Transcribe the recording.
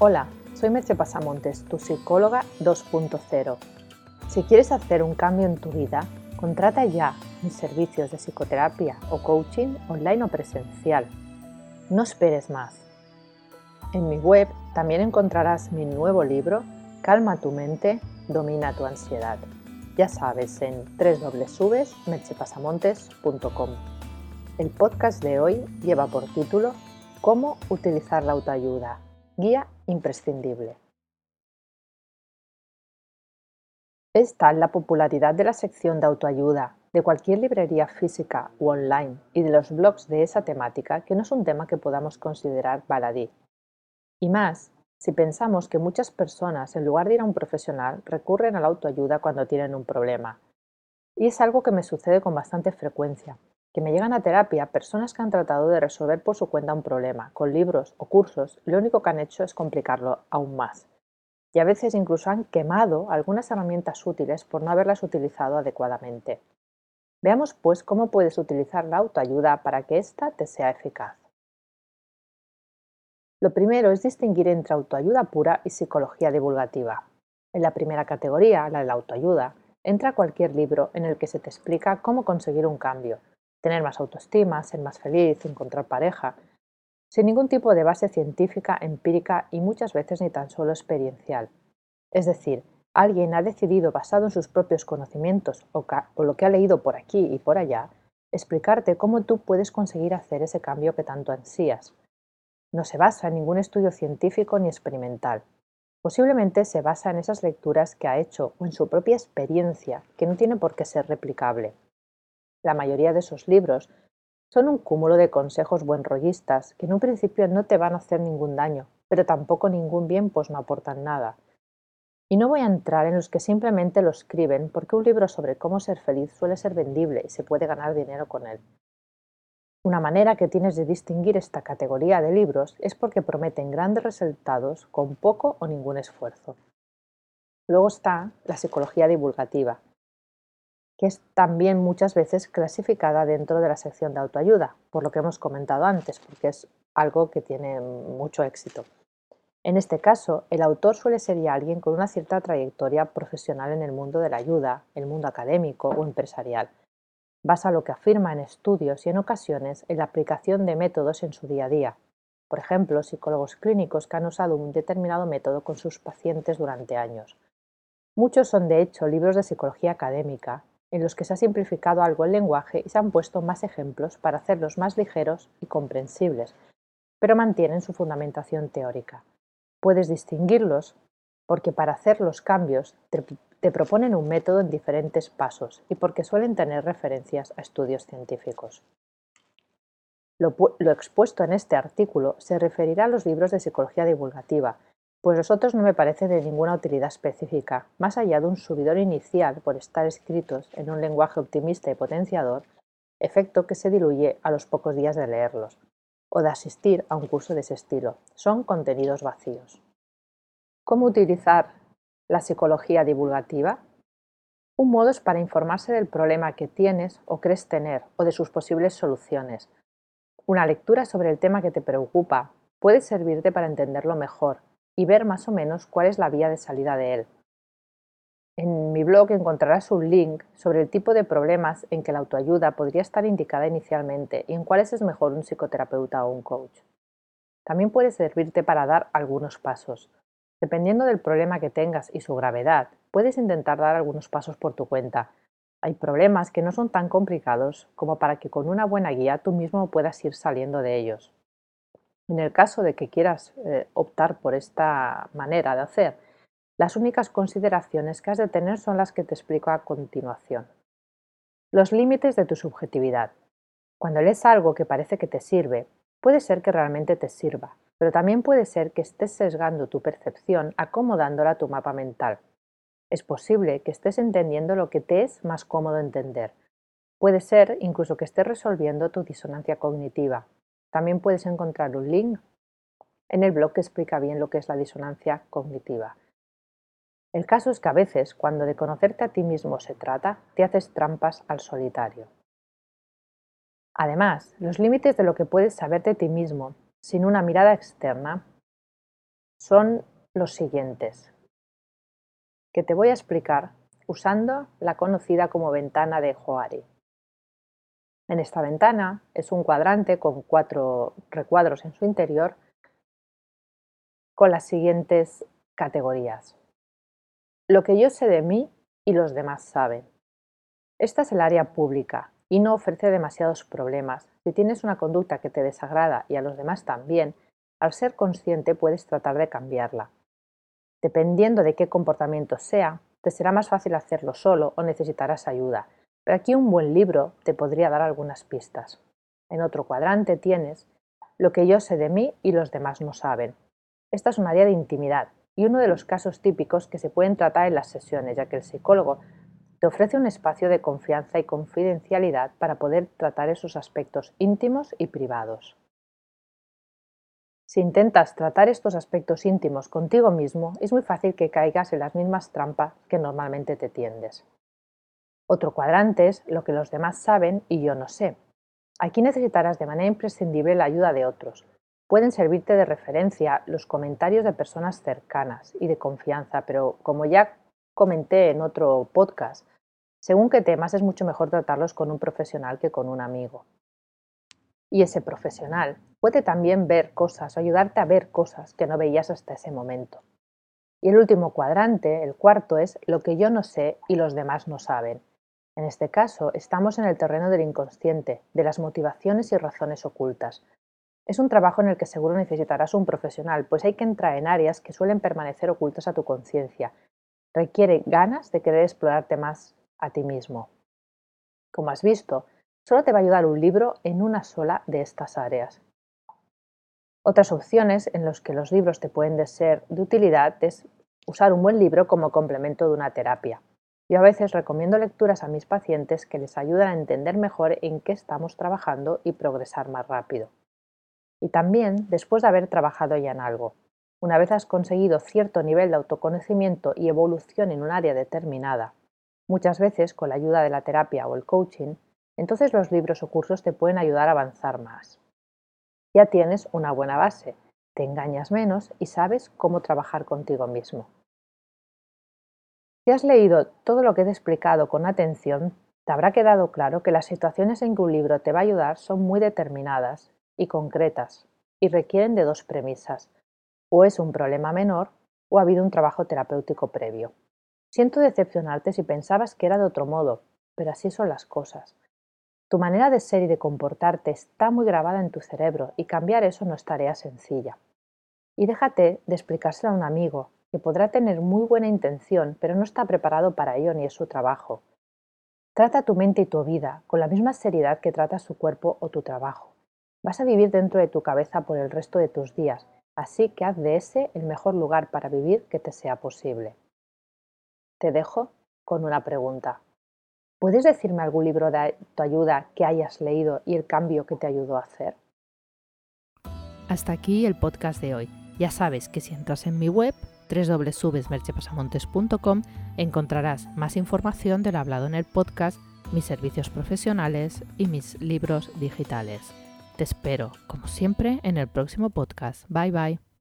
Hola, soy Merche Pasamontes, tu psicóloga 2.0. Si quieres hacer un cambio en tu vida, contrata ya mis servicios de psicoterapia o coaching online o presencial. No esperes más. En mi web también encontrarás mi nuevo libro, Calma tu mente, domina tu ansiedad. Ya sabes, en www.merchepasamontes.com. El podcast de hoy lleva por título Cómo utilizar la autoayuda Guía imprescindible. Es tal la popularidad de la sección de autoayuda de cualquier librería física u online y de los blogs de esa temática que no es un tema que podamos considerar baladí. Y más si pensamos que muchas personas, en lugar de ir a un profesional, recurren a la autoayuda cuando tienen un problema. Y es algo que me sucede con bastante frecuencia, que me llegan a terapia personas que han tratado de resolver por su cuenta un problema, con libros o cursos, lo único que han hecho es complicarlo aún más. Y a veces incluso han quemado algunas herramientas útiles por no haberlas utilizado adecuadamente. Veamos pues cómo puedes utilizar la autoayuda para que ésta te sea eficaz. Lo primero es distinguir entre autoayuda pura y psicología divulgativa. En la primera categoría, la de la autoayuda, entra cualquier libro en el que se te explica cómo conseguir un cambio, tener más autoestima, ser más feliz, encontrar pareja, sin ningún tipo de base científica, empírica y muchas veces ni tan solo experiencial. Es decir, alguien ha decidido, basado en sus propios conocimientos o, o, lo que ha leído por aquí y por allá, explicarte cómo tú puedes conseguir hacer ese cambio que tanto ansías. No se basa en ningún estudio científico ni experimental. Posiblemente se basa en esas lecturas que ha hecho o en su propia experiencia, que no tiene por qué ser replicable. La mayoría de esos libros son un cúmulo de consejos buenrollistas que en un principio no te van a hacer ningún daño, pero tampoco ningún bien pues no aportan nada. Y no voy a entrar en los que simplemente lo escriben porque un libro sobre cómo ser feliz suele ser vendible y se puede ganar dinero con él. Una manera que tienes de distinguir esta categoría de libros es porque prometen grandes resultados con poco o ningún esfuerzo. Luego está la psicología divulgativa, que es también muchas veces clasificada dentro de la sección de autoayuda, por lo que hemos comentado antes, porque es algo que tiene mucho éxito. En este caso, el autor suele ser alguien con una cierta trayectoria profesional en el mundo de la ayuda, el mundo académico o empresarial. Basa lo que afirma en estudios y en ocasiones en la aplicación de métodos en su día a día. Por ejemplo, psicólogos clínicos que han usado un determinado método con sus pacientes durante años. Muchos son de hecho libros de psicología académica en los que se ha simplificado algo el lenguaje y se han puesto más ejemplos para hacerlos más ligeros y comprensibles, pero mantienen su fundamentación teórica. Puedes distinguirlos porque para hacer los cambios te, proponen un método en diferentes pasos y porque suelen tener referencias a estudios científicos. Lo, lo expuesto en este artículo se referirá a los libros de psicología divulgativa, pues los otros no me parecen de ninguna utilidad específica, más allá de un subidor inicial por estar escritos en un lenguaje optimista y potenciador, efecto que se diluye a los pocos días de leerlos, o de asistir a un curso de ese estilo. Son contenidos vacíos. ¿Cómo utilizar la psicología divulgativa? Un modo es para informarse del problema que tienes o crees tener o de sus posibles soluciones. Una lectura sobre el tema que te preocupa puede servirte para entenderlo mejor y ver más o menos cuál es la vía de salida de él. En mi blog encontrarás un link sobre el tipo de problemas en que la autoayuda podría estar indicada inicialmente y en cuáles es mejor un psicoterapeuta o un coach. También puede servirte para dar algunos pasos. Dependiendo del problema que tengas y su gravedad, puedes intentar dar algunos pasos por tu cuenta. Hay problemas que no son tan complicados como para que con una buena guía tú mismo puedas ir saliendo de ellos. En el caso de que quieras eh, optar por esta manera de hacer, las únicas consideraciones que has de tener son las que te explico a continuación. Los límites de tu subjetividad. Cuando lees algo que parece que te sirve, puede ser que realmente te sirva, pero también puede ser que estés sesgando tu percepción acomodándola a tu mapa mental. Es posible que estés entendiendo lo que te es más cómodo entender. Puede ser incluso que estés resolviendo tu disonancia cognitiva, también puedes encontrar un link en el blog que explica bien lo que es la disonancia cognitiva. El caso es que a veces, cuando de conocerte a ti mismo se trata, te haces trampas al solitario. Además, los límites de lo que puedes saber de ti mismo sin una mirada externa son los siguientes, que te voy a explicar usando la conocida como ventana de Joari. En esta ventana es un cuadrante con cuatro recuadros en su interior con las siguientes categorías. Lo que yo sé de mí y los demás saben. Esta es el área pública y no ofrece demasiados problemas. Si tienes una conducta que te desagrada y a los demás también, al ser consciente puedes tratar de cambiarla. Dependiendo de qué comportamiento sea, te será más fácil hacerlo solo o necesitarás ayuda, aquí un buen libro te podría dar algunas pistas. En otro cuadrante tienes lo que yo sé de mí y los demás no saben. Esta es un área de intimidad y uno de los casos típicos que se pueden tratar en las sesiones, ya que el psicólogo te ofrece un espacio de confianza y confidencialidad para poder tratar esos aspectos íntimos y privados. Si intentas tratar estos aspectos íntimos contigo mismo, es muy fácil que caigas en las mismas trampas que normalmente te tiendes. Otro cuadrante es lo que los demás saben y yo no sé. Aquí necesitarás de manera imprescindible la ayuda de otros, Pueden servirte de referencia los comentarios de personas cercanas y de confianza, pero como ya comenté en otro podcast, según qué temas es mucho mejor tratarlos con un profesional que con un amigo. Y ese profesional puede también ver cosas o ayudarte a ver cosas que no veías hasta ese momento. Y el último cuadrante, el cuarto, es lo que yo no sé y los demás no saben. En este caso, estamos en el terreno del inconsciente, de las motivaciones y razones ocultas, es un trabajo en el que seguro necesitarás un profesional, pues hay que entrar en áreas que suelen permanecer ocultas a tu conciencia. Requiere ganas de querer explorarte más a ti mismo. Como has visto, solo te va a ayudar un libro en una sola de estas áreas. Otras opciones en las que los libros te pueden ser de utilidad es usar un buen libro como complemento de una terapia. Yo a veces recomiendo lecturas a mis pacientes que les ayudan a entender mejor en qué estamos trabajando y progresar más rápido y también después de haber trabajado ya en algo. Una vez has conseguido cierto nivel de autoconocimiento y evolución en un área determinada, muchas veces con la ayuda de la terapia o el coaching, entonces los libros o cursos te pueden ayudar a avanzar más. Ya tienes una buena base, te engañas menos y sabes cómo trabajar contigo mismo. Si has leído todo lo que he explicado con atención, te habrá quedado claro que las situaciones en que un libro te va a ayudar son muy determinadas y concretas y requieren de dos premisas. O es un problema menor o ha habido un trabajo terapéutico previo. Siento decepcionarte si pensabas que era de otro modo, pero así son las cosas. Tu manera de ser y de comportarte está muy grabada en tu cerebro y cambiar eso no es tarea sencilla. Y déjate de explicárselo a un amigo que podrá tener muy buena intención, pero no está preparado para ello ni es su trabajo. Trata tu mente y tu vida con la misma seriedad que tratas tu cuerpo o tu trabajo. Vas a vivir dentro de tu cabeza por el resto de tus días, así que haz de ese el mejor lugar para vivir que te sea posible. Te dejo con una pregunta. ¿Puedes decirme algún libro de tu ayuda que hayas leído y el cambio que te ayudó a hacer? Hasta aquí el podcast de hoy. Ya sabes que si entras en mi web www.merchepasamontes.com encontrarás más información de lo hablado en el podcast, mis servicios profesionales y mis libros digitales. Te espero, como siempre, en el próximo podcast. Bye bye.